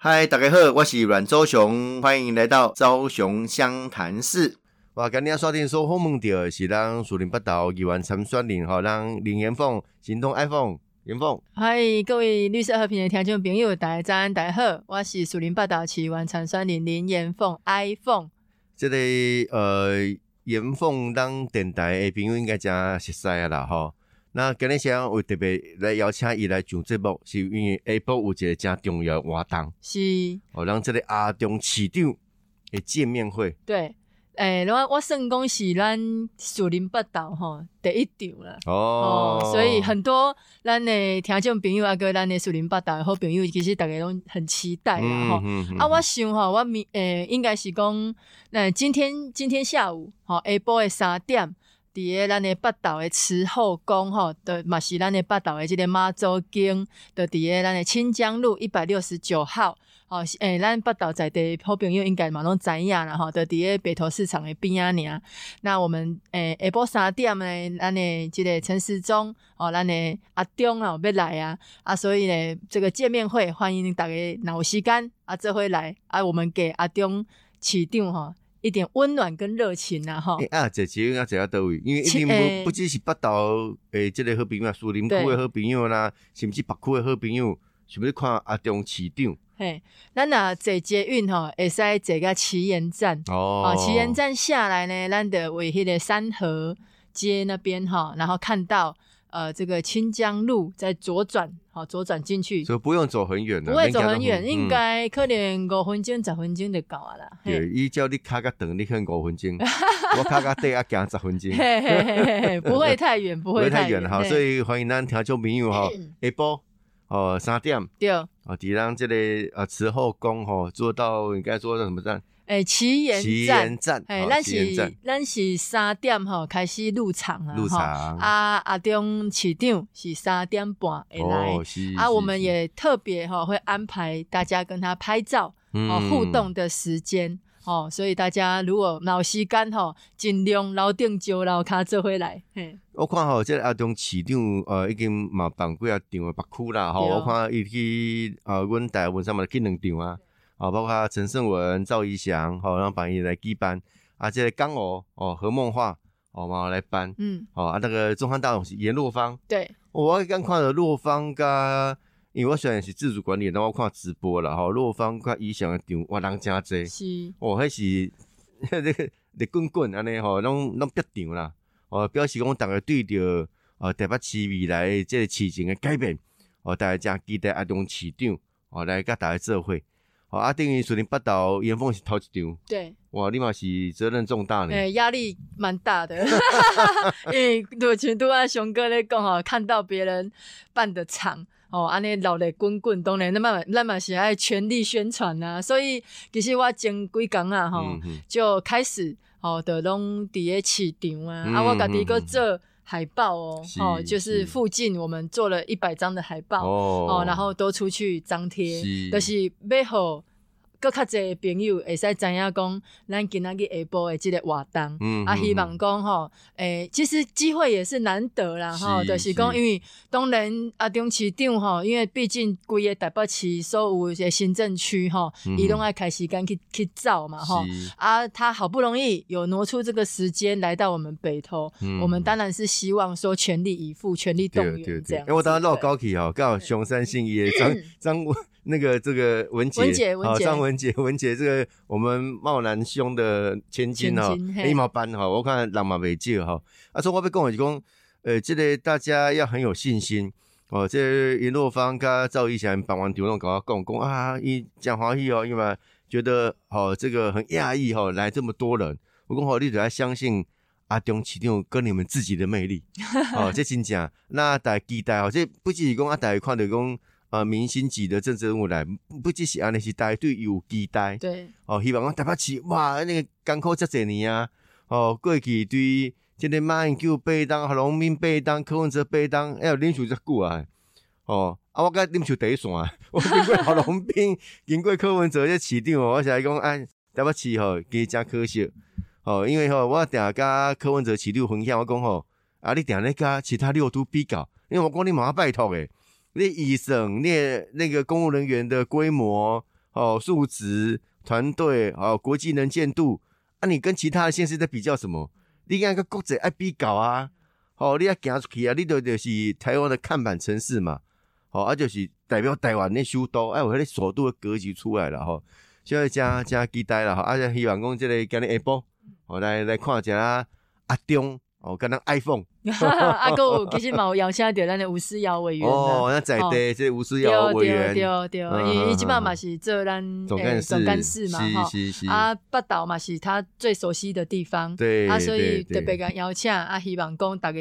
嗨，大家好，我是阮周雄，欢迎来到周雄湘潭市。我今日刷电说访问到是咱树林北道议员参选人吼，咱林岩凤，行动 iPhone 延凤。嗨，各位绿色和平的听众朋友，大家早安，大家好，我是树林北道市议员参选人林岩凤 iPhone。这个呃，延凤当电台的朋友应该真熟悉啊啦吼。那今日先为特别来邀请伊来上节目，是因为下晡有一个真重要的活动，是，哦，让这个阿中市长的见面会。对，诶、我我算讲是咱树林北道吼第一场了。哦哦，所以很多咱的听众朋友啊，跟咱的树林北道的好朋友，其实大家拢很期待啦吼。嗯嗯啊，我想吼，我明诶、应该是讲，那今天今天下午吼下晡的三点，伫个咱的北岛的慈后宫吼，的嘛是咱的北岛的即个妈祖经，就伫个咱的清江路一百六十九号。哦，是诶、咱北岛在地好朋友应该嘛拢知影啦吼，伫个北投市场的边啊尔。那我们诶下晡三点呢，咱诶即个陈时中哦，咱诶阿中啊要来啊啊，所以呢，这个见面会欢迎大家若有时间啊，这回来啊，我们给阿中市长吼一点温暖跟热情啊吼诶。啊，这节要坐到倒位，因为一定不不只是北岛诶，即个好朋友啊，树林区对的好朋友啦，甚至北区的好朋友，想要看阿中市长嘿，咱若坐捷运吼，会使坐到旗岩站。哦哦，旗岩站下来呢，咱的为迄个三河街那边哈，然后看到呃这个清江路再左转，好左转进去，所以不用走很远的，不会走很远，嗯。应该可能五分钟、十分钟就到啊啦。对，伊叫你卡个等，你可能五分钟，我卡个短啊，行十分钟，嘿嘿嘿嘿嘿，不会太远，不不会太远哈，所以欢迎咱听众朋友哈，下晡哦三点对，哦，伫咱这个呃慈后宫吼，做到应该说到什么站？诶，旗岩旗站岩，站，哎，好咱是咱是三点吼开始入场啊，吼。入场。啊，阿中市长是三点半会来。啊，我们也特别哈会安排大家跟他拍照哦嗯。互动的时间哦，所以大家如果有时间吼，尽量老定就老卡做回来，嘿，我看吼，即个阿中市长呃已经嘛办过啊场的北区啦吼，我看伊去呃阮台湾上嘛去两场啊，啊包括陈胜文、赵怡翔吼，然后帮伊来举办，啊这个江娥哦何梦画哦嘛来办，嗯，哦啊那个中汉大董是严若芳，对，我刚看了若芳甲，因为我虽然是自主管理，但我看直播了吼，若芳甲怡翔的场哇人真济。是，哦，迄是 那个热滚滚安尼吼，拢拢逼场啦。哦，表示讲大家对着呃台北市未来的即个市情的改变，哦，大家真期待阿中市长哦来甲大家做伙。哦，啊，等于树林北道严凤是头一场，对，哇，你嘛是责任重大呢。诶，压力蛮大的，因为就像拄啊熊哥咧讲吼，看到别人办的场。哦，安尼热泪滚滚，当然咱嘛咱嘛是爱全力宣传呐、所以其实我前几工啊，吼、就开始哦，就拢伫咧市场啊，嗯啊，我家己个做海报哦，是哦，就是是。附近我们做了一百张的海报哦。哦然后都出去张贴，是。就是要互搁较侪朋友会使知影讲，咱今仔日下晡的即个活动。啊，嗯啊希望讲吼，诶、其实机会也是难得啦，吼，是就是讲，因为当然阿中市长吼，因为毕竟规个台北市所有些行政区吼，嗯伊拢爱开时间去去走嘛，吼。啊，他好不容易有挪出这个时间来到我们北投，嗯我们当然是希望说全力以赴、全力动员这样子。因为我当时绕高铁哦，刚好熊山信义的张张文那个这个文杰，文杰文杰好张文杰 文杰这个我们茂南兄的千金哈千金，嘿一毛班哈，我看人嘛未少哈。啊，所以我要讲的是讲，呃，这个大家要很有信心哦。这个阎若芳跟赵一翔办完场拢跟我讲讲啊，伊讲欢喜哦，因为觉得哦这个很讶异哈，来这么多人，我讲好，你得要相信。阿中市长跟你们自己的魅力，哦，这真正。那大家期待哦，这不只是讲啊，大家看到讲呃明星级的政治人物来，不不只是安尼，是大家对有期待。对哦，希望我台北市哇，那个艰苦遮侪年啊，哦，过去对即个马英九八当、郝龙斌八当、柯文哲八当，哎呦，忍受遮久啊，哦，啊，我甲忍受第一线，我经过郝龙斌，经过柯文哲这市长哦，我是来讲，哎，台北市吼，其实真可惜，哦，因为吼，我定甲柯文哲市长分享，我讲吼，啊，你定咧甲其他六都比较，因为我讲你马上拜托诶，你医生、你那个公务人员的规模。哦，数值、团队、哦，国际能见度，啊，你跟其他的县市在比较什么？你看个国际爱比较啊，哦，你要行出去啊，你都就是台湾的看板城市嘛，哦，啊，就是代表台湾的首都，哎，有迄个首都的格局出来了吼，现在加加期待了吼，啊，希望讲这个今日下晡，我来来看一下啊阿中。哦，跟那 iPhone，啊，个有其实嘛有邀请到咱的吴思瑶委员哦，那在地这吴思瑶委员，对对对，伊伊即摆嘛是做咱总干总干事嘛，哈，啊，北岛嘛是他最熟悉的地方，对，啊，所以特别甲邀请啊，希望讲大家。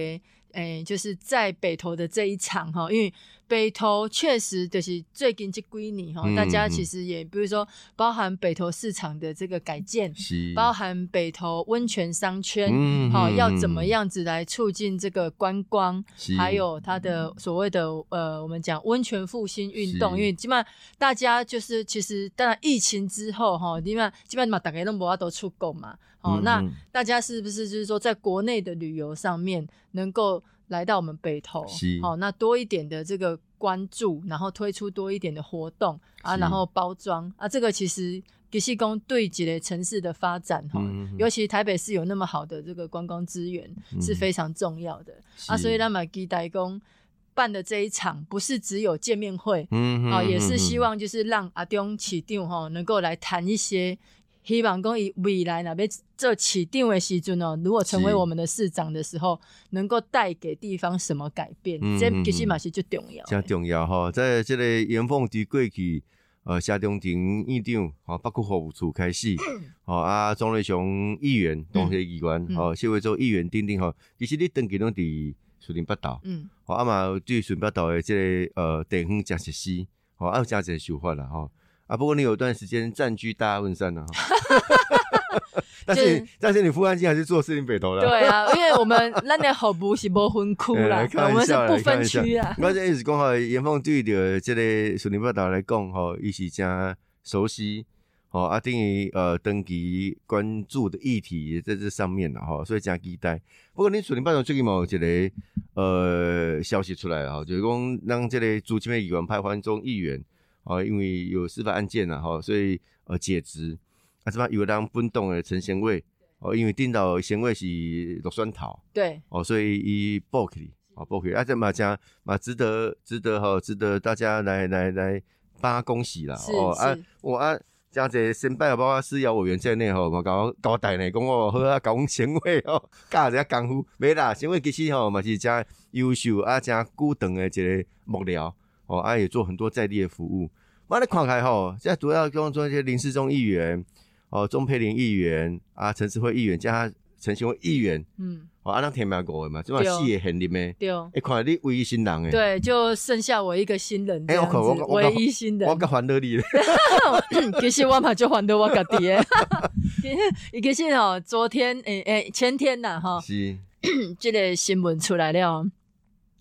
诶，就是在北投的这一场哈，因为北投确实就是最近这几年哈，大家其实也比如说包含北投市场的这个改建，包含北投温泉商圈，好要怎么样子来促进这个观光，还有它的所谓的呃，我们讲温泉复兴运动，因为基本上大家就是其实当然疫情之后哈，基本上基本上嘛大家都无法都出国嘛。哦，那大家是不是就是说，在国内的旅游上面能够来到我们北投，哦，那多一点的这个关注，然后推出多一点的活动啊，然后包装啊，这个其实吉西宫对几类城市的发展哈，尤其台北市有那么好的这个观光资源是非常重要的。啊，所以那么吉代工办的这一场不是只有见面会，嗯，啊，也是希望就是让阿东起定哈，能够来谈一些。希望讲伊未来若边做起定位时阵哦，如果成为我们的市长的时候，能够带给地方什么改变？这其实嘛是最重要。真重要吼，在这个严凤伫过去，呃，夏中庭院长，吼，包括服务处开始，吼啊，庄瑞雄议员、东协议员，哦，谢惠州议员等等哈，其实你登记拢伫树林北道，嗯，吼，啊嘛对树林北道的这个呃地方真实施，吼，啊有真侪想法啦，吼。啊，不过你有段时间占据大家问山了，但是但是你富安金还是做四零北投的，对啊，因为我们那年好不是不分区啦，我们是不分区啊。我这意思讲哈，严凤对着这个四林北投来讲哈，伊是真熟悉，哦啊，等于呃登记关注的议题在这上面了哈，所以加期待。不过你四林北投最近有一个呃消息出来了哈，就是讲让这个主席的议员派环中议员。哦，因为有司法案件呐，哈，所以呃解职。啊，这边有人奔动的陈贤伟，哦，因为顶到贤伟是落酸桃，对，哦，所以伊报起，哦报起，啊这嘛讲嘛值得值得哈，值得大家来来来帮他恭喜啦，哦啊，我啊加这申报包括司法委员在内吼，嘛搞交代呢，讲我好啊，讲贤伟哦，教一下功夫，没啦，贤伟其实吼嘛是真优秀啊，真孤长的一个幕僚。哦，啊，也做很多在地的服务。我来看开吼，现在主要跟做一些林世忠议员，哦，钟佩玲议员，啊，陈志辉议员加陈新伟议员，嗯，哦，啊，那填满过的嘛，这嘛戏也很里面，对，一看你唯一新人诶，对，就剩下我一个新人，哎，我靠，我唯一新人，我个还得你，其实我嘛就还得我家己诶，其实哦，昨天诶诶，前天呐哈，是，这个新闻出来了。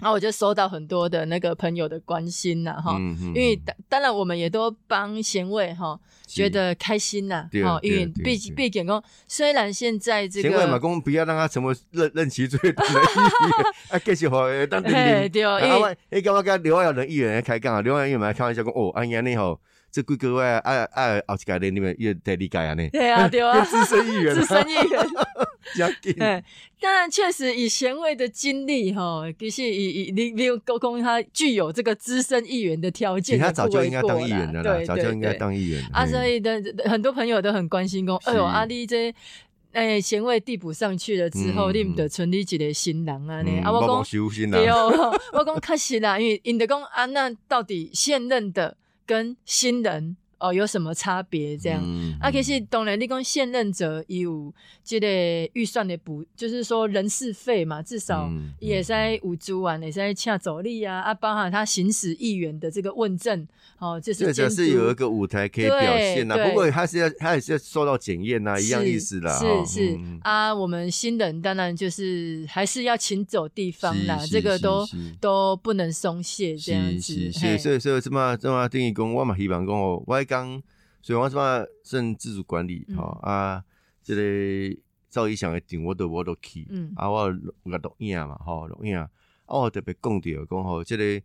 然后我就收到很多的那个朋友的关心呐，哈，因为当当然我们也都帮贤位哈觉得开心呐，哈，因为毕毕竟讲，虽然现在这个贤惠嘛，公不要让他成为任任期最短的议员，啊，继续好当顶顶，对，因为你刚刚跟刘耀仁议员开讲啊，刘耀仁议员开玩笑讲，哦，安阳你好。这几个位啊啊，后一届咧，你们也得理解啊呢。对啊，对啊，资深议员，资深议员。对，当然确实以贤惠的经历哈，其实以以你你沟通他具有这个资深议员的条件，他早就应该当议员的了，早就应该当议员。啊，所以的很多朋友都很关心讲，哎呦，阿丽这哎贤惠递补上去了之后，你们得村里一个新郎啊呢？啊，我讲对哦，我讲确实啦，因为因得讲啊，那到底现任的。跟新人哦有什么差别？这样啊，其实当然，你讲现任者有这个预算的补，就是说人事费嘛，至少也在五株啊，也在恰走力啊，啊，包含他行使议员的这个问政，哦，就是这是有一个舞台可以表现呐。不过他是要他也是要受到检验呐，一样意思啦。是是啊，我们新人当然就是还是要请走地方啦，这个都都不能松懈这样子。所以所以所以这么这么定义讲，我嘛希望讲哦，我讲，所以我什么甚自主管理哈啊，这个。赵一翔的电我都我都去，嗯啊，我有个录影嘛，吼，录影，啊，我特别讲着讲吼，这个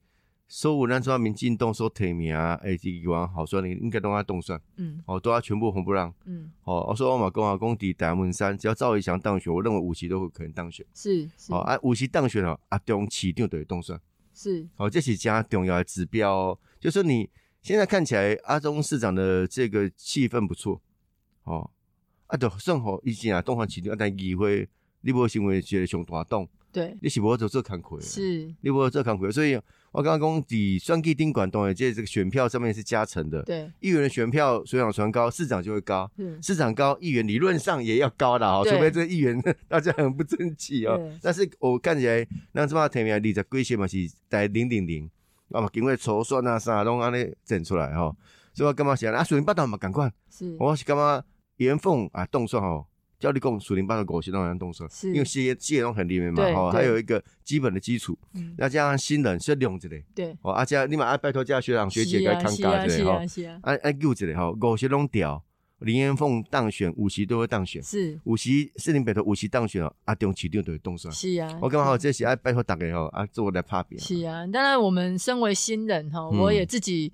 所有咱中民进党所提名啊，诶，议员候选人应该都要动算，嗯哦，都要全部红不让。嗯，哦，我说我嘛讲啊，讲伫台湾山，只要赵一翔当选，我认为五席都会可能当选。是是哦，啊，五席当选哦，啊，中市长就会动算。是，哦，这是加重要的指标、哦，就说你现在看起来阿中市长的这个气氛不错，哦，啊，就算好以前啊，东方市长啊，但议会你无成为一个上大党，对，你是无做做工课的，是，你无做工课，所以我刚刚讲伫选举顶管当然这这个选票上面是加成的，对，议员的选票水涨船高，市长就会高。是，市长高，议员理论上也要高的哦，对。除非这个议员 大家很不争气哦。对。但是我看起来，咱这么提名二十几席嘛是在零零零，啊嘛经过筹算啊啥拢安尼整出来吼，所以我感觉是安尼啊，树林八道嘛共款，是，我是感觉严凤啊动算吼，叫你讲树林八道狗是当然动算，是。因为企业企业拢很里面嘛吼，对。还有一个基本的基础，嗯，那加上新人是用一个，对，哦，啊加你嘛啊拜托加学长学姐是该看啊是啊教一个吼。是啊，是啊，啊啊救一个吼，五席拢调，林彦凤当选，五席都会当选。是五席士林北投五席当选哦，啊，中市长就会动算。是啊，我刚好这是爱拜托大家哦，啊，做来拍扁。是啊，当然我们身为新人哈，嗯我也自己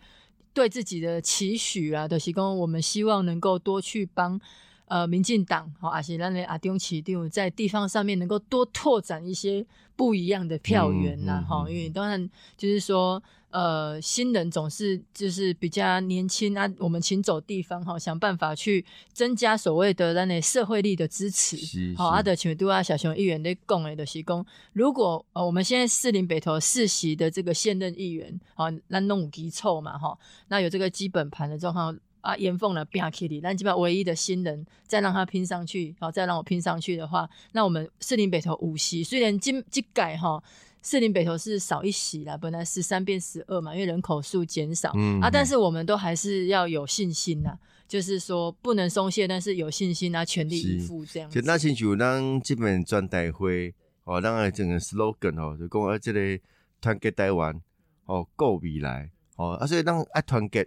对自己的期许啊，就是讲我们希望能够多去帮呃民进党哈，而且咱的阿中市长在地方上面能够多拓展一些不一样的票源呐嗯嗯哈，嗯因为当然就是说。呃，新人总是就是比较年轻啊，我们请走地方哈，想办法去增加所谓的咱的社会力的支持。好，啊，是的像拄啊小熊议员在讲的，就是讲，如果呃我们现在士林北投四席的这个现任议员，好，那弄有基凑嘛，哈，那有这个基本盘的状况啊，严凤了拼起里，咱基本上唯一的新人，再让他拼上去，好，再让我拼上去的话，那我们士林北投五席，虽然今今改哈。士林北投是少一席啦，本来十三变十二嘛，因为人口数减少、嗯啊，但是我们都还是要有信心呐，就是说不能松懈，但是有信心啊，全力以赴这样子。就那亲像咱这本专代会哦，咱的整个 slogan 哦，就讲啊，这个团结台湾哦，够未来哦，啊，所以咱爱团结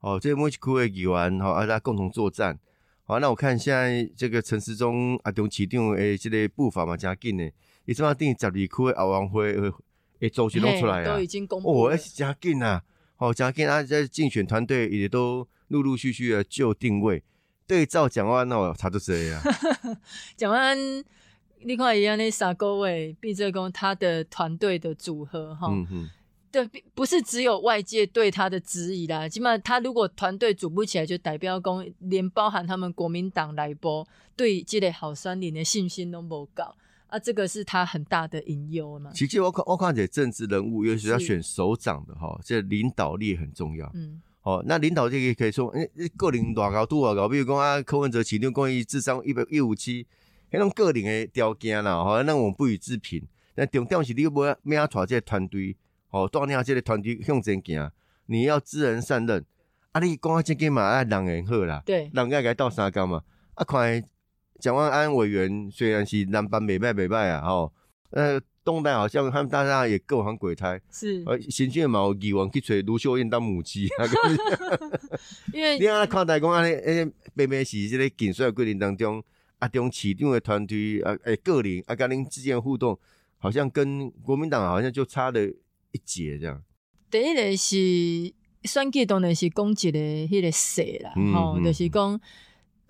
哦，这每一区的议员哦，啊，大家共同作战。好，那我看现在这个陈时中啊，中市长诶，这个步伐嘛真紧的，伊即马定十二区的奥运会的的组织拢出来啊都已，经公布哦，了。那是真紧啊！哦，诚紧啊！在竞选团队也都陆陆续续的就定位，对照蒋万安哦，差不多这样。蒋万安，你看一样那三个位毕这公他的团队的组合哈，嗯哼，对，不不是只有外界对他的质疑啦，起码他如果团队组不起来，就代表公连包含他们国民党来波对这类好酸林的信心都不高啊，这个是他很大的隐忧嘛。其实我看我看这政治人物，尤其是要选首长的哈，这领导力很重要。嗯，哦，那领导力也可以说，哎、欸，个人多高多高，比如讲啊，柯文哲起定关于智商一百一五七，迄种个人的条件啦，吼，那我们不予置评。但重点是你要要要带这个团队，哦，带领这个团队向前行，你要知人善任。啊，你讲啊，这个嘛，啊，人缘好啦，对，人家该到三工嘛。啊，看蒋万安委员虽然是南班北败北败啊，吼，呃，东南好像他们大家也各行鬼胎，是呃，新进的嘛有议员去找卢秀燕当母鸡，啊，因为 你安看待讲安尼，诶，明明是这个竞选的过程当中，啊，中市长的团队啊，诶，个人啊，跟恁之间的互动，好像跟国民党好像就差了一截这样。第一个是选举当然是讲一个迄个势啦，嗯吼、嗯就是讲。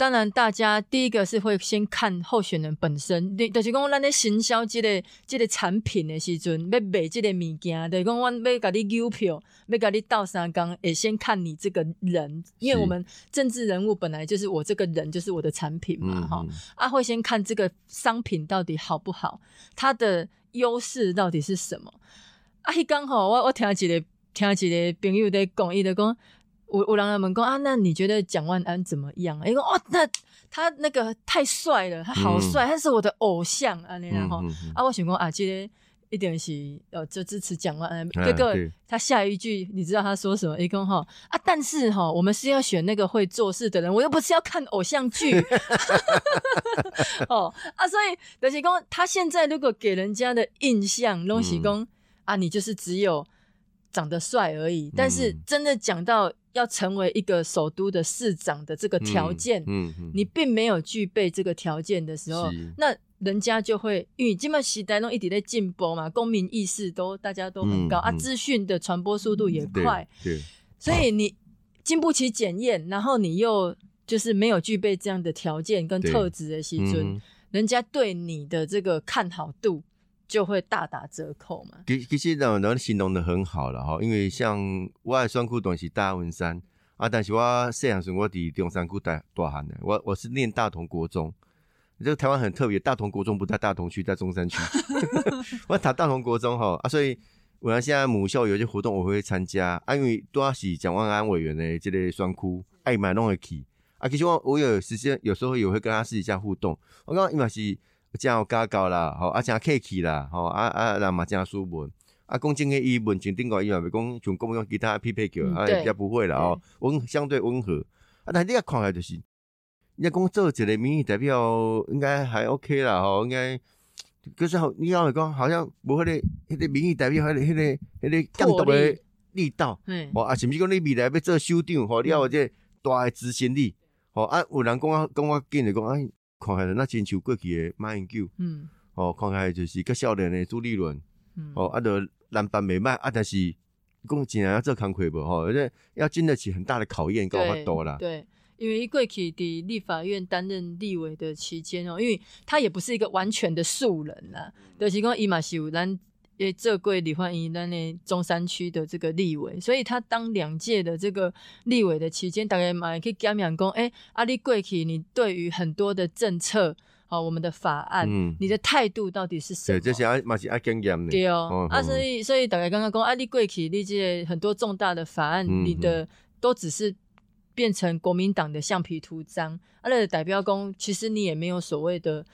当然，大家第一个是会先看候选人本身，你就是讲咱咧行销这个这个产品的时阵，要卖这个物件，就是讲我要甲你邮票，要甲你倒三缸，也先看你这个人，因为我们政治人物本来就是我这个人就是我的产品嘛，哈、嗯，啊，会先看这个商品到底好不好，它的优势到底是什么。啊，迄刚好我我听一个听一个朋友在讲，伊在讲，有有人来问讲啊，那你觉得蒋万安怎么样啊？伊讲哦，那他那个太帅了，他好帅，他是我的偶像啊，那然后、嗯嗯嗯啊，我想讲啊，今天一定是呃，就支持蒋万安。啊结果对他下一句，你知道他说什么？伊讲哈啊，但是哈，我们是要选那个会做事的人，我又不是要看偶像剧。哦啊，所以就是讲，他现在如果给人家的印象，拢是讲、啊，你就是只有长得帅而已。但是嗯。真的讲到要成为一个首都的市长的这个条件，嗯嗯，你并没有具备这个条件的时候，那人家就会，因为今麦时代弄一直在进步嘛，公民意识都大家都很高、啊，资讯的传播速度也快，对，所以你经不起检验，然后你又就是没有具备这样的条件跟特质的时尊，嗯人家对你的这个看好度就会大打折扣嘛。其其实呢，人形容的很好了哈，因为像我的选区段是大文山啊，但是我细汉时我伫中山区大大汉的，我我是念大同国中。这个台湾很特别，大同国中不在大同区，在中山区。我打大同国中哈啊，所以我现在母校有些活动我会参加啊，因为多少是蒋万安委员的这个双区，爱买弄会去啊。其实我我有时间有时候也会跟他私底下互动，我刚刚因为是真有家教啦，吼啊真客气啦，吼啊啊人嘛真斯文。啊，讲真个，伊文情顶个伊嘛袂讲像讲用其他匹配叫，啊嗯对比较不会啦哦，温相对温和。啊，但你也看起来就是，你讲做一个民意代表应该还 OK 啦，吼，应该。可是好，你要讲好像无迄、个迄、个民意代表迄、个迄、个迄、个监督诶力道，嗯，吼啊，甚至讲你未来要做首长，吼，你要有这个大诶执行力，吼啊，有人讲啊讲我紧就讲，哎，看起来那真像过去的马英九，嗯。哦，看起来就是较少年的朱立伦，嗯，哦啊，就蓝版袂歹啊，但是讲真诶要做工课无吼，而且要经得起很大的考验，跟法度啦，对，因为过去伫立法院担任立委的期间哦，因为他也不是一个完全的素人啦，就是讲伊嘛是有咱诶这贵李焕英咱的中山区的这个立委，所以他当两届的这个立委的期间，大概嘛会去讲讲讲，诶、阿里贵体你对于很多的政策，哦，我们的法案，嗯你的态度到底是什对，么？这是爱嘛是爱经验的，对哦，啊，嗯所以所以大概刚刚讲，啊，你过去你这个很多重大的法案，嗯你的都只是变成国民党的橡皮图章，啊，那个代表公，其实你也没有所谓的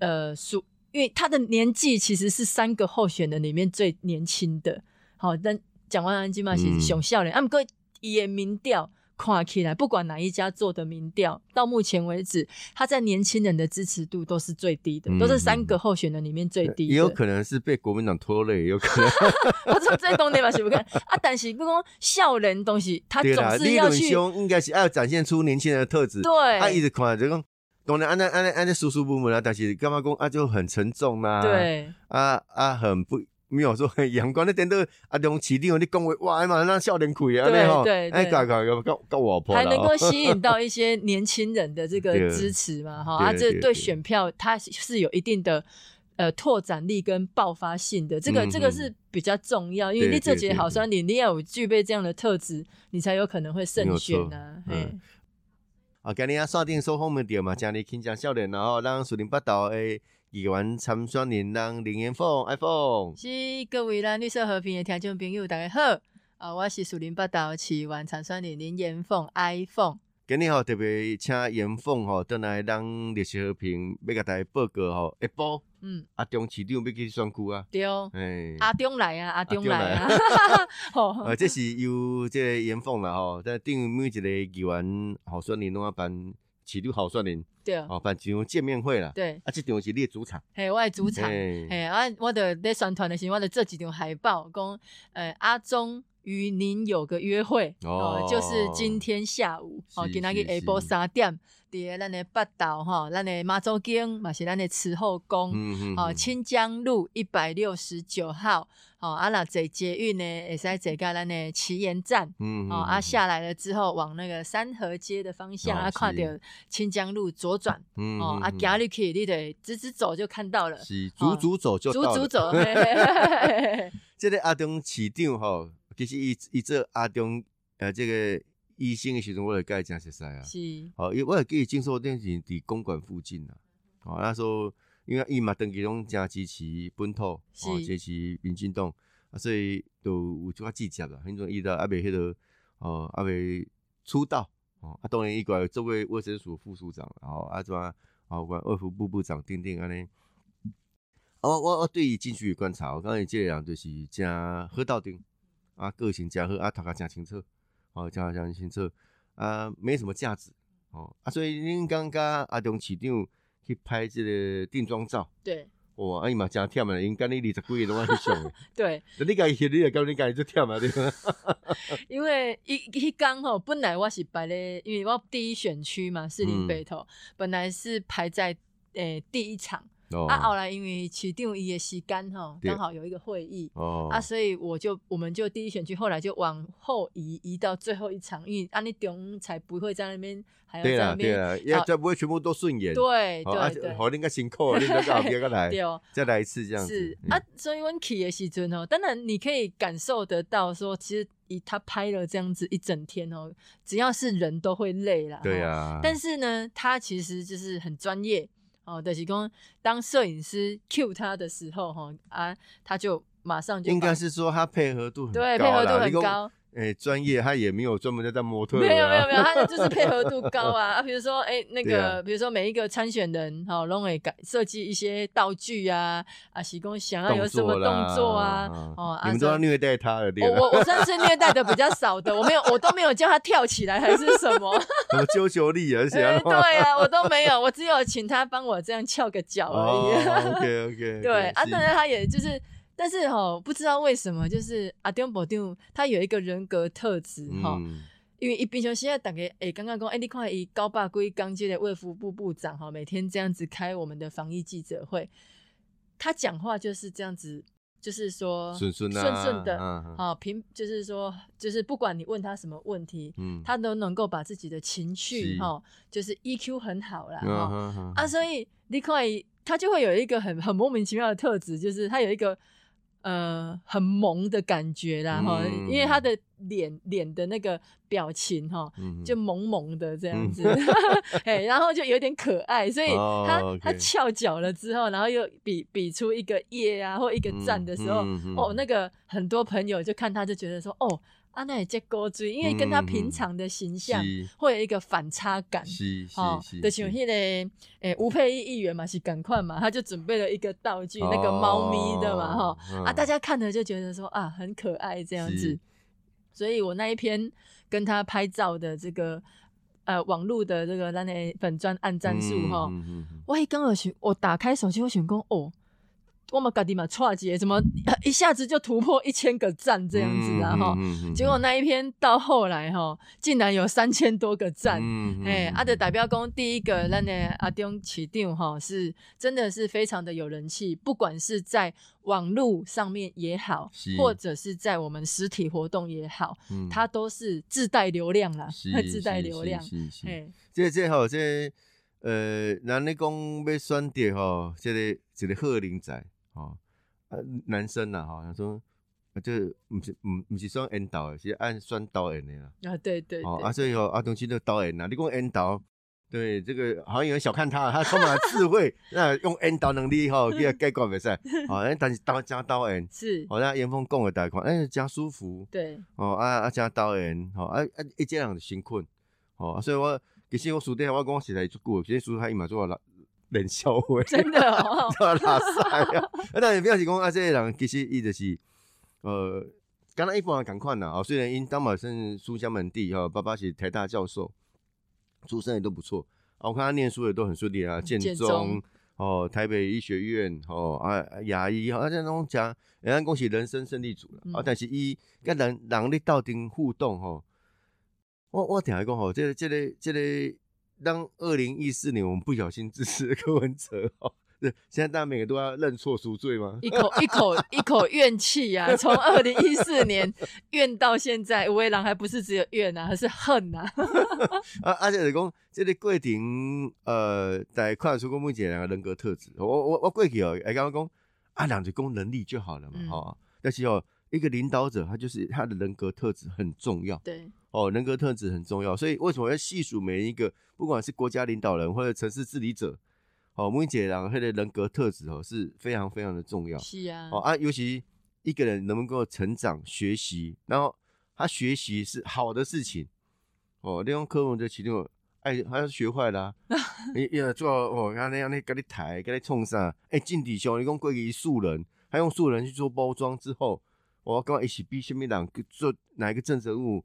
呃属，因为他的年纪其实是三个候选人里面最年轻的，好，但讲完安基嘛是嗯熊笑脸，啊，不过伊的民调。看起来，不管哪一家做的民调，到目前为止，他在年轻人的支持度都是最低的，嗯都是三个候选人里面最低的。也有可能是被国民党拖累，也有可能。我说这东西嘛是不看啊，但是不讲笑人东西，他，总是要去应该是要展现出年轻人的特质。对他一直看就讲，当然安那安那安那舒舒服服啦，但是干嘛讲啊就很沉重啦、对。啊啊很不没有说很阳光。那点都啊用市长你讲话哇嘛那笑脸亏啊，对对，对哎搞搞搞搞搞我婆还能够吸引到一些年轻人的这个 支持嘛，哈啊，这对选票它是有一定的。呃，拓展力跟爆发性的这个，嗯这个是比较重要，因为你这节好像你，你要有具备这样的特质，你才有可能会胜选啊。嗯啊，今日啊锁定收访问点嘛，今日轻讲笑脸，然后让树林八道诶议员参选人让林延凤 iPhone。是各位咱绿色和平的听众朋友，大家好，啊，我是树林八道市员参选人林延凤 iPhone。今日吼特别请严凤吼，倒来咱绿色和平要甲大家报告吼，下晡嗯，阿中市长要去选区啊，对。哦。诶、阿中来啊，阿中来啊。阿，吼，呃，这是由这个严凤啦吼，在顶每一个议员候选人拢要办市长候选人。对。哦，办一场见面会啦。对，啊，这场是你的主场。嘿，我的主场，嘿。嘿，啊，我的在宣传的时候，我的这几张海报，讲，呃，阿中与您有个约会，哦哦，就是今天下午，哦，是今仔日是下晡是三点，伫咱的北岛吼，咱的妈祖宫，嘛是咱的慈后宫，嗯哦，清江路一百六十九号，哦，啊，若坐捷运呢，会使坐到咱的旗岩站。嗯哦啊，下来了之后往那个三河街的方向，哦啊，看到是清江路左转，嗯哦啊，行入去，你得直直走就看到了，是足足走就到了。足足走，这个阿中市长吼，其实伊伊做阿中呃这个医生的时阵，我就甲伊诚熟悉啊。是，哦，因为我也记得金寿店是伫公馆附近啊。哦，那时候因为伊嘛长期拢真支持本土，哦，是支持民进党，啊，所以都有做较积极啦。迄阵伊都还未迄个，哦，还未出道，哦，啊，当然伊过来作为卫生署副署长，然后啊，怎啊，啊，管卫福部部长等等安尼。啊我我我对伊进去观察，我感觉即个人就是真好斗阵，啊，个性真好，啊，头壳真清楚，哦，真真清楚，啊，没什么价值。哦啊，所以恁刚刚阿中市长去拍这个定妆照，对哇，啊伊嘛真忝啊，因干你二十几个拢爱去上，对，那你家翕你也感觉你家己最忝啊，对吗？因为一一刚吼，本来我是排咧，因为我第一选区嘛，士林嗯北投，本来是排在诶、第一场，哦。啊，后来因为市长伊的时间吼，刚好有一个会议。哦。啊，所以我就我们就第一选区，后来就往后移，移到最后一场，因为安尼中才不会在那边还要对在那边，啦对啊，要这不会全部都顺眼，对对对。好，恁个辛苦，恁个个来，对哦，再来一次这样子。是，嗯。啊，所以阮去的时阵哦，当然你可以感受得到说，其实以他拍了这样子一整天哦，只要是人都会累啦。哦。对啊，但是呢，他其实就是很专业哦，就是讲当摄影师 cue 他的时候哈啊，他就马上就应该是说他配合度很高对配合度很高。哎，专业他也没有专门在当模特没有没有没有，他就是配合度高啊 啊，比如说哎、那个，比如说每一个参选人哈，拢会改设计一些道具啊啊，是讲想要有什么动作啊啦哦，啊你们都要虐待他了？我我我算是虐待的比较少的，我没有我都没有叫他跳起来还是什么，什么啾啾力，而且哎对啊，我都没有，我只有请他帮我这样翘个脚而已。哦，OK OK，对啊，当然他也就是，但是哈、不知道为什么，就是阿丁伯丁他有一个人格特质哈、嗯，因为一平常现在，大家诶，刚刚讲，诶，你看伊高霸龟刚接的卫福部部长哈，每天这样子开我们的防疫记者会，他讲话就是这样子，就是说顺顺啊顺顺的，嗯嗯啊，平就是说，就是不管你问他什么问题，嗯，他都能够把自己的情绪是哈，就是 EQ 很好啦嗯哈。啊，所以你看伊，他就会有一个很很莫名其妙的特质，就是他有一个呃很萌的感觉啦哈、嗯因为他的脸脸的那个表情哈。嗯就萌萌的这样嗯。子，哎、然后就有点可爱，所以哦他、他翘脚了之后，然后又比比出一个耶啊或一个赞的时候，哦，那个很多朋友就看他就觉得说，哦，啊那也接勾追，因为跟他平常的形象会有一个反差感，是是哦，是，就像迄、个诶吴佩仪议员嘛是赶快嘛，他就准备了一个道具，那个猫咪的嘛哈、哦啊，大家看了就觉得说啊很可爱这样子，所以我那一篇跟他拍照的这个呃网络的这个咱的粉砖按赞数哈，我一刚想我打开手机我选讲哦。我们家己嘛，错节怎么一下子就突破一千个赞这样子啊？哈、结果那一篇到后来哈，竟然有三千多个赞，嗯哎，阿的的代表公第一个，咱的阿中起定哈，是真的是非常的有人气，不管是在网络上面也好，或者是在我们实体活动也好，嗯它都是自带流量啦，自带流量，哎，这这吼这呃，那你讲要选择吼，这个一个好人才吼，啊男生呐吼，他说。啊，这毋是毋毋是算引导的，是按算导演的啦。啊，对对哦，啊，所以吼，啊，东西都导演呐。你讲引导，对这个好像有人小看他，他充满了智慧，那用引导能力吼，给他解决袂使。哦，哎但是导加导演，是，好像严峰讲的大款，哎，加舒服。对，哦，啊啊，加导演，吼啊啊，一这人就辛苦。哦，啊所以我其实我书底下我讲实在足久，其实书他伊嘛做冷冷笑话，真的哦，做拉塞啊。啊，但是表示讲啊，这个人其实伊就是呃，敢若一般人共款啦。哦，虽然因当嘛是书香门第哈，爸爸是台大教授，出身也都不错。啊，我看他念书也都很顺利啊，建建中中哦，台北医学院哦啊牙医啊，这种讲，人家恭喜人生胜利组了、啊嗯。但是伊跟人人咧斗阵互动吼，我我听伊讲吼，这个这个这个，当二零一四年我们不小心支持柯文哲哦。对，现在大家每个都要认错赎罪吗？一口一口一口怨气呀、从二零一四年怨到现在，吴为郎还不是只有怨啊，还是恨啊，啊，而且是讲，这个过程，呃，在看得出讲每一个人格特质。我我我过去哦，哎刚刚讲，啊，两就讲能力就好了嘛，嗯哦。但是哦，一个领导者，他就是他的人格特质很重要对，哦，人格特质很重要。所以为什么要细数每一个，不管是国家领导人或者城市治理者，哦，每一个人他的人格特质哦是非常非常的重要。是啊，哦啊，尤其一个人能不能够成长、学习，然后他学习是好的事情，哦，利用科文的其中，哎，他要学坏啦、你你做哦，安尼安尼，跟你抬，跟你冲啥？哎，进底兄，你讲过于素人，他用素人去做包装之后，我感觉一起比什么人做哪一个政治人物，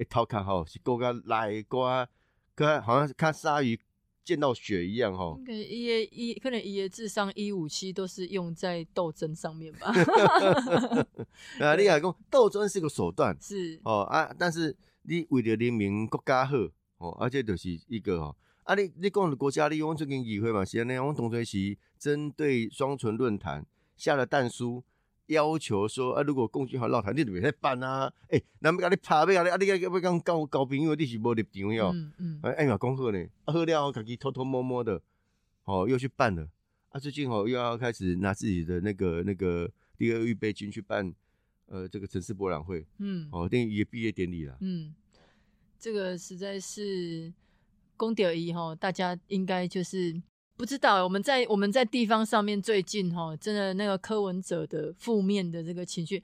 会头壳吼是更加来更加，更加好像是看鲨鱼见到血一样吼。可能一的一可能一的智商一五七都是用在斗争上面吧，啊，你来讲斗争是个手段。是，哦啊，但是你为了人民国家好，哦，而且就是一个哦，啊你你讲的国家利用最近议会嘛，是安尼，我同学是针对双唇论坛下了弹书，要求说啊，如果共军好闹台，你就袂使办啊，诶、人要甲你拍，要甲你啊，你要要讲交交朋友，你是无立场哟。嗯嗯，哎哎嘛，讲好呢，啊喝了后，自己偷偷摸摸的，哦，又去办了。啊，最近哦又要开始拿自己的那个那个第二预备军去办，呃，这个城市博览会，嗯哦，等于也毕业典礼了。嗯，这个实在是公屌一哈，大家应该就是不知道。我们在我们在地方上面最近哈，真的那个柯文哲的负面的这个情绪，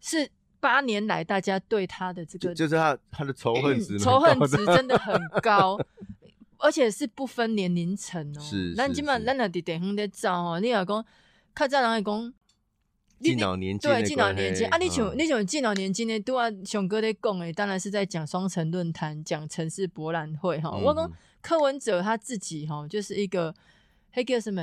是八年来大家对他的这个就就是他他的仇恨值蛮仇恨值真的很 高，而且是不分年龄层哦。是是咱今晚是咱若伫地方在走哦，你若讲，较早人会讲。你敬老年间的对敬老年间啊，你像嗯你像敬老年间的，拄啊熊哥在讲的，当然是在讲双城论坛，讲城市博览会哈。我讲嗯柯文哲他自己哈，就是一个迄叫什么？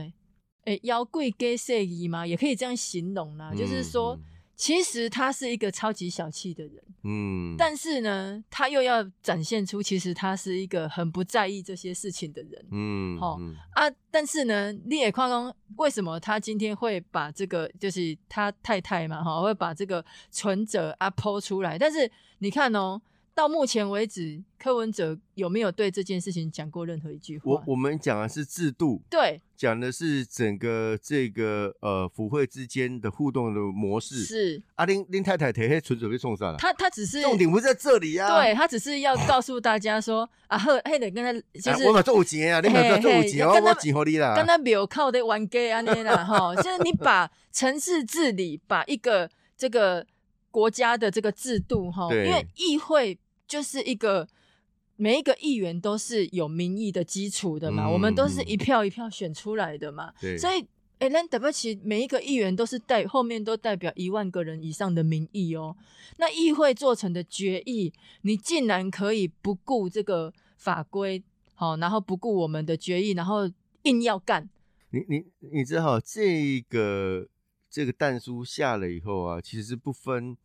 诶，妖贵给色衣嘛，也可以这样形容啦。就是说，嗯其实他是一个超级小气的人。嗯，但是呢，他又要展现出其实他是一个很不在意这些事情的人、嗯好嗯啊。但是呢，你也看讲为什么他今天会把这个就是他太太嘛哈，会把这个存折啊剖出来？但是你看哦，到目前为止，柯文哲有没有对这件事情讲过任何一句话？我我们讲的是制度，对讲的是整个这个呃府会之间的互动的模式。是啊，林林太太提黑纯准备送上了，他他只是重点不是在这里呀、啊。对他只是要告诉大家说啊，呵，嘿得跟他就是啊我嘛做有钱啊，你嘛做有钱，我嘿嘿我钱给你啦。跟他庙靠的玩 gay 啊那啦哈，就是你把城市治理，把一个这个国家的这个制度哈，因对为议会就是一个每一个议员都是有民意的基础的嘛，嗯我们都是一票一票选出来的嘛，所以。哎，那对不起，每一个议员都是代后面都代表一万个人以上的民意哦。那议会做成的决议，你竟然可以不顾这个法规，好，然后不顾我们的决议，然后硬要干，你你你知道这个这个弹书下了以后啊，其实是不分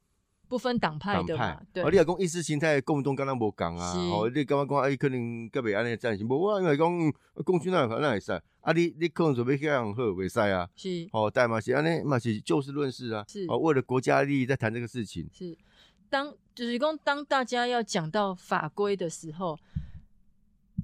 不分党派的嘛，，对。啊，你若讲意识形态共动，刚刚无讲啊，哦，你感觉讲哎，可能个别安尼战是无啊，因为讲嗯共军那那会使，啊，你你可能准备这样好袂使啊，是。哦，但嘛是安尼嘛是就事论事啊，是。哦，为了国家利益在谈这个事情，是，当就是讲当大家要讲到法规的时候，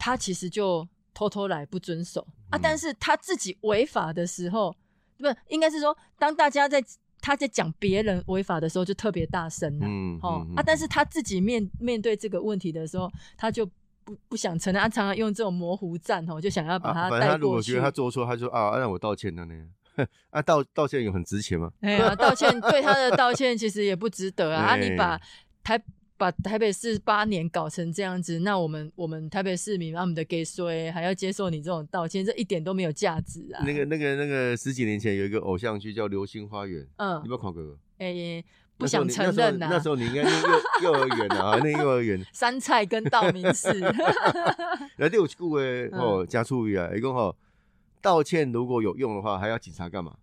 他其实就偷偷来不遵守。啊，嗯。但是他自己违法的时候，不应该是说，当大家在他在讲别人违法的时候，就特别大声了、嗯，哦、嗯啊，但是他自己面面对这个问题的时候，他就不不想承认，他常常用这种模糊战哦，就想要把啊，它反正他带过去。如果觉得他做错，他就啊，让我道歉了呢。啊，道道歉有很值钱吗？哎呀，道歉对他的道歉其实也不值得啊！啊，你 把台把台北市八年搞成这样子，那我们我们台北市民他们的给税还要接受你这种道歉，这一点都没有价值啊！那个那个那个十几年前有一个偶像剧叫《流星花园》，嗯你有没有看过？哎、不想承认呐、那时候那时候你应该念幼幼儿园啊，那幼儿园。山菜跟道明寺，然后有一句话嗯哦，加注意啊，一共吼道歉如果有用的话，还要警察干嘛？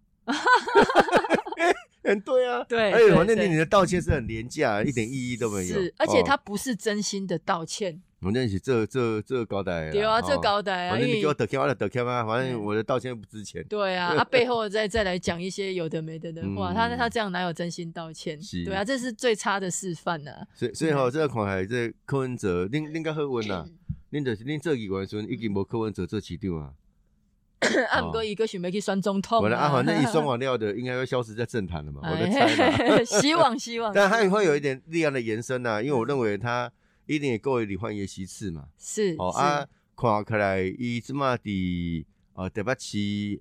很对啊，对而且反正你的道歉是很廉价，一点意义都没有。是，而且哦他不是真心的道歉，反正是这这这高台，对啊，这哦高台啊，反正你给我得 Q 啊，得 Q 啊，反正嗯我的道歉不值钱。对啊，他、背后再再来讲一些有的没的的话，他嗯他这样哪有真心道歉？是对啊，这是最差的示范呐、啊。所以所以吼，这个看来这柯文哲，恁恁较好运啦，恁就是恁做议员的时阵已经无柯文哲做市长啊。啊，不过伊个想要去选总统完了啊，反正一双 完料的应该会消失在政坛了嘛，我的猜 希望希望，但他也会有一点力量的延伸呐、因为我认为他一定也够李焕爷席次嘛。是是。哦啊，看起来伊即嘛伫呃台北市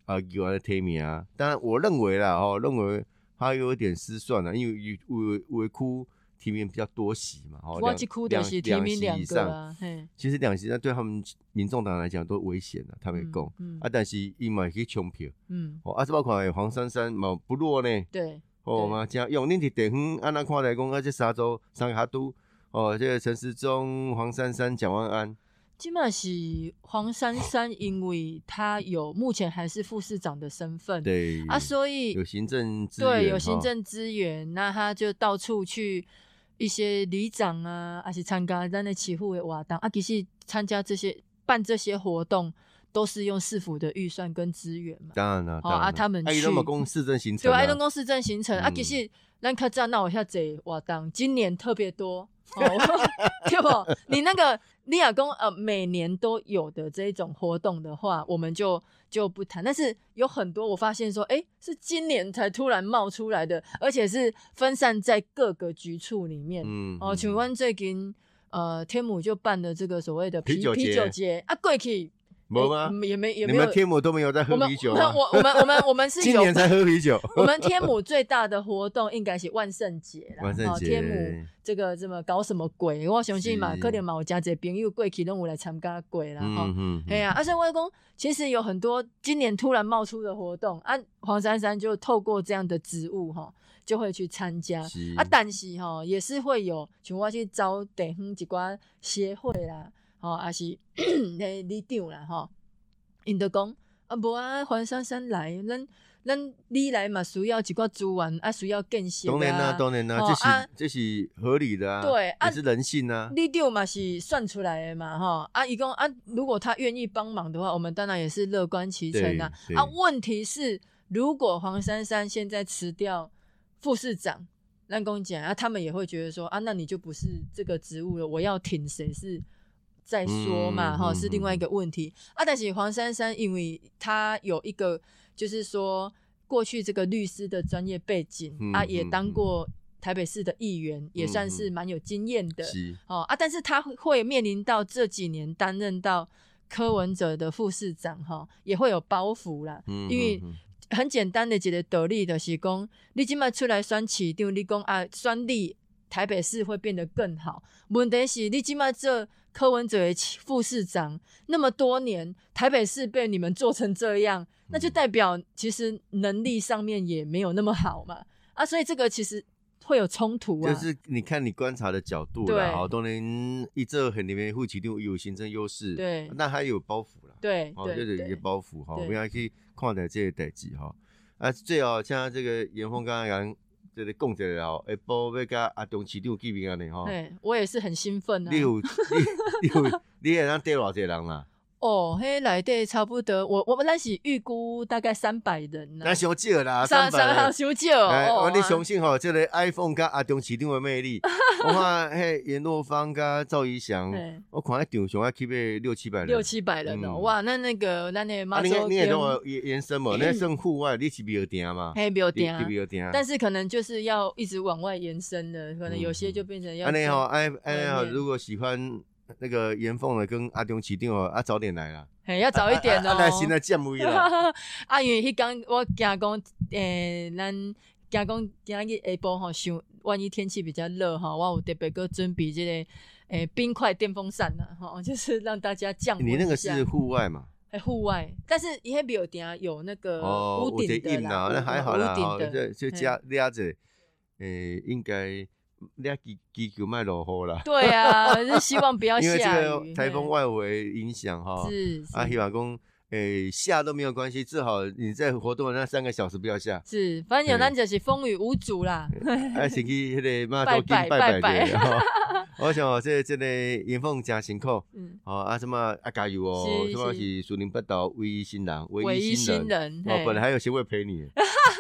呃议员的提名啊，当然我认为啦，哦，认为他有一点失算了，因为有有有的区提名比较多席嘛，哦，两我这哭就是提两名两席以上，其实两席那对他们民众党来讲都危险了，他们讲、嗯啊，但是伊嘛可以冲票，嗯，哦，啊，这包括黄珊珊嘛不弱呢。对，哦嘛，这样用恁伫地方安那看来讲，啊，这沙洲三个哈都。哦，这个陈时中、黄珊珊、蒋万安，基本是黄珊珊，因为他有目前还是副市长的身份，对啊，所以有行政资源，对有行政资源，那他就到处去一些里长啊，还是参加咱的起户的活动。啊，其实参加这些办这些活动，都是用市府的预算跟资源嘛。当然了，啊他们啊，伊去拢嘛讲市政行程对，啊，爱东公市政行程、啊，嗯。其实咱较早那我下这活动，今年特别多。哦，对不？你那个你雅公呃，每年都有的这一种活动的话，我们就就不谈。但是有很多我发现说，哎，是今年才突然冒出来的，而且是分散在各个局处里面。嗯，哦，请问最近呃，天母就办的这个所谓的啤啤酒节啤酒节啊，过去没吗？诶也没也没有你们。天母都没有在喝啤酒啊？我我们我们我们是今年才喝啤酒，我们天母最大的活动应该是万圣节啦，万圣节哦天母这个这么搞什么鬼？我相信嘛，可能嘛有加这朋友过去拢有来参加过啦，哈、嗯嗯，哎呀，而且我讲，其实有很多今年突然冒出的活动，啊，黄珊珊就透过这样的职务哈，就会去参加。啊，但是哈也是会有，像我去找地方一寡协会啦，吼，也是 诶里长啦，吼，因就讲啊，无啊，黄珊珊来，咱咱你来嘛，需要一寡资源啊，需要建设当然啦，啊。当然啦，哦这啊是这是合理的啊，对啊也是人性啊，里长嘛是算出来的嘛，吼啊，伊讲啊，如果他愿意帮忙的话，我们当然也是乐观其成啊。啊，问题是如果黄珊珊现在辞掉副市长，咱公讲啊，他们也会觉得说啊，那你就不是这个职务了，我要挺谁是再说嘛，哈、是另外一个问题啊。但是黄珊珊因为她有一个就是说过去这个律师的专业背景、嗯啊，也当过台北市的议员，也算嗯是蛮有经验的。是哦啊，但是他会面临到这几年担任到柯文哲的副市长哈、也会有包袱啦。嗯因为很简单的一个道理就是讲，你今麦出来选市长，你讲啊选你台北市会变得更好。问题是你今麦这柯文哲副市长那么多年，台北市被你们做成这样，那就代表其实能力上面也没有那么好嘛。啊，所以这个其实会有冲突啊。就是你看你观察的角度对啦，好多人一这很里面副市长有行政优势，对那还有包袱啦，哦，对对就是一个包袱哈，我们要去看待这些代志哈。啊，最好像这个严峰刚刚讲，这个讲一下哦，下晡要甲阿中市长见面安尼吼，对，我也是很兴奋啊。你有你 你有你会当带偌济人啦？哦，嘿，来对，差不多，我我们那是预估大概三百人呢、那伤少啦，三三百人。三小少哎，哦。我你相信吼，这个 iPhone 跟阿中市场的魅力，我看嘿严若芳跟赵怡翔，嘿我看迄场上要起码六七百人，六七百人哦，嗯哇，那那个咱的啊，马洲你看你也跟跟我延延伸嘛，那算户外，你是比较定嘛？嘿没有你点啊你，比较定。但是可能就是要一直往外延伸的，可能有些就变成要在安尼吼，哎哎吼，外面如果喜欢那个严凤的跟阿中起定哦，啊早点来啦，嘿要早一点哦啊。来先来占位啦。啊，因为迄天我惊讲，诶、咱惊讲今日下晡吼，想万一天气比较热哈，我有特别个准备这个诶、冰块电风扇呐，哈，就是让大家降温你那个是户外嘛？哎户外，但是伊迄没有顶有那个哦，屋顶的啦，印啊，那还好屋啦，吼，顶的，就就嘿加俩着，诶，应该俩机机球卖落雨啦，对啊，是希望不要因为这下个。台风外围影响哈。嘿是啊，希望讲诶下都没有关系，至好你在活动的那三个小时不要下。是，反正有咱就是风雨无阻啦。啊，先去迄个妈祖 拜拜拜拜我想哦，这这个严凤真辛苦。嗯，哦啊，什么啊加油哦，是什么是是树林北岛唯一新人，唯唯一新一新人。哦，本来还有协会陪你。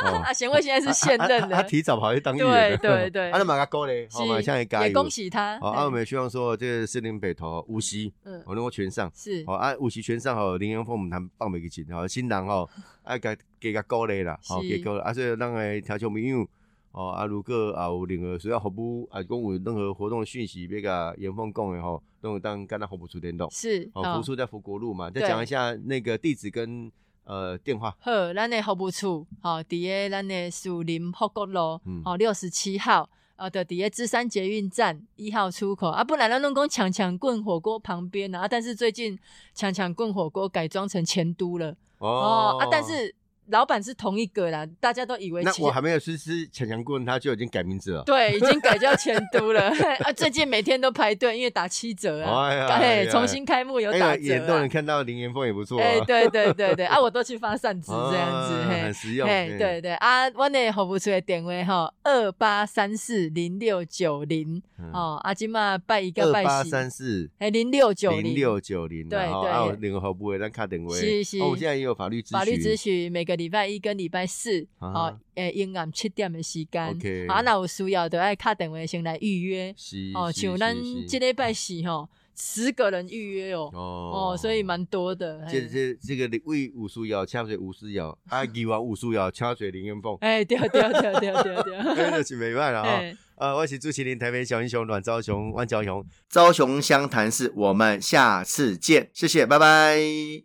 哦啊，贤惠现在是现任的他，提早跑去当议对员对。对对啊，那马个高嘞，好嘛，是现在加油。也恭喜他。好，啊，我嘿们也希望说这个士林北投无锡，嗯我能够全上。是好啊，有时全上好，林阳峰我们谈放袂记钱，吼，新郎哦，啊，加给个鼓励啦，吼，是加鼓励，啊，所以咱诶听众朋友，哦，啊，如果啊有任何需要服务，啊，讲有任何活动的讯息，要甲严峰讲的吼，都有当跟他服务处联动。是，哦，服务处在福国路嘛，再讲一下那个地址跟呃电话。好，咱的服务处，吼，伫个咱的树林福国路嗯，吼，六十七号，啊，就底下芝山捷运站一号出口啊。不然咱拢讲强强棍火锅旁边啊，但是最近强强棍火锅改装成前都了哦啊，但是老板是同一个啦，大家都以为那我还没有实施强强顾问，他就已经改名字了。对，已经改叫前都了 啊！最近每天都排队，因为打七折啊，哎呀哎哎，呀重新开幕有哎呀，打折眼都能啊。看到林岩峰也不错啊。哎，对对对对，啊，我都去发扇子这样子，啊很实用。嘿，嘿对，对啊，我那服务处的电位哈，二八三四零六九零嗯哦，阿金嘛拜一个二拜二，八三四哎，零六九零六九零，对对还有联合服务的咱卡电位。是是哦，我现在也有法律咨询。法律咨询每个礼拜一跟礼拜四，啊。哦，诶，阴暗七点的时间。OK，啊，那有需要就爱打电话先来预约，是哦，是像咱是。是这礼拜四吼，十个人预约哦，哦。哦，所以蛮多的，这嘿。这这个为武术要掐水武术要，啊，以往武术要掐水林元凤，哎，对对对对对对，哎，就是没办了啊。嘿呃，我是朱麒麟，台北小英雄阮昭雄、万昭雄，昭雄湘潭市，我们下次见，谢谢，拜拜。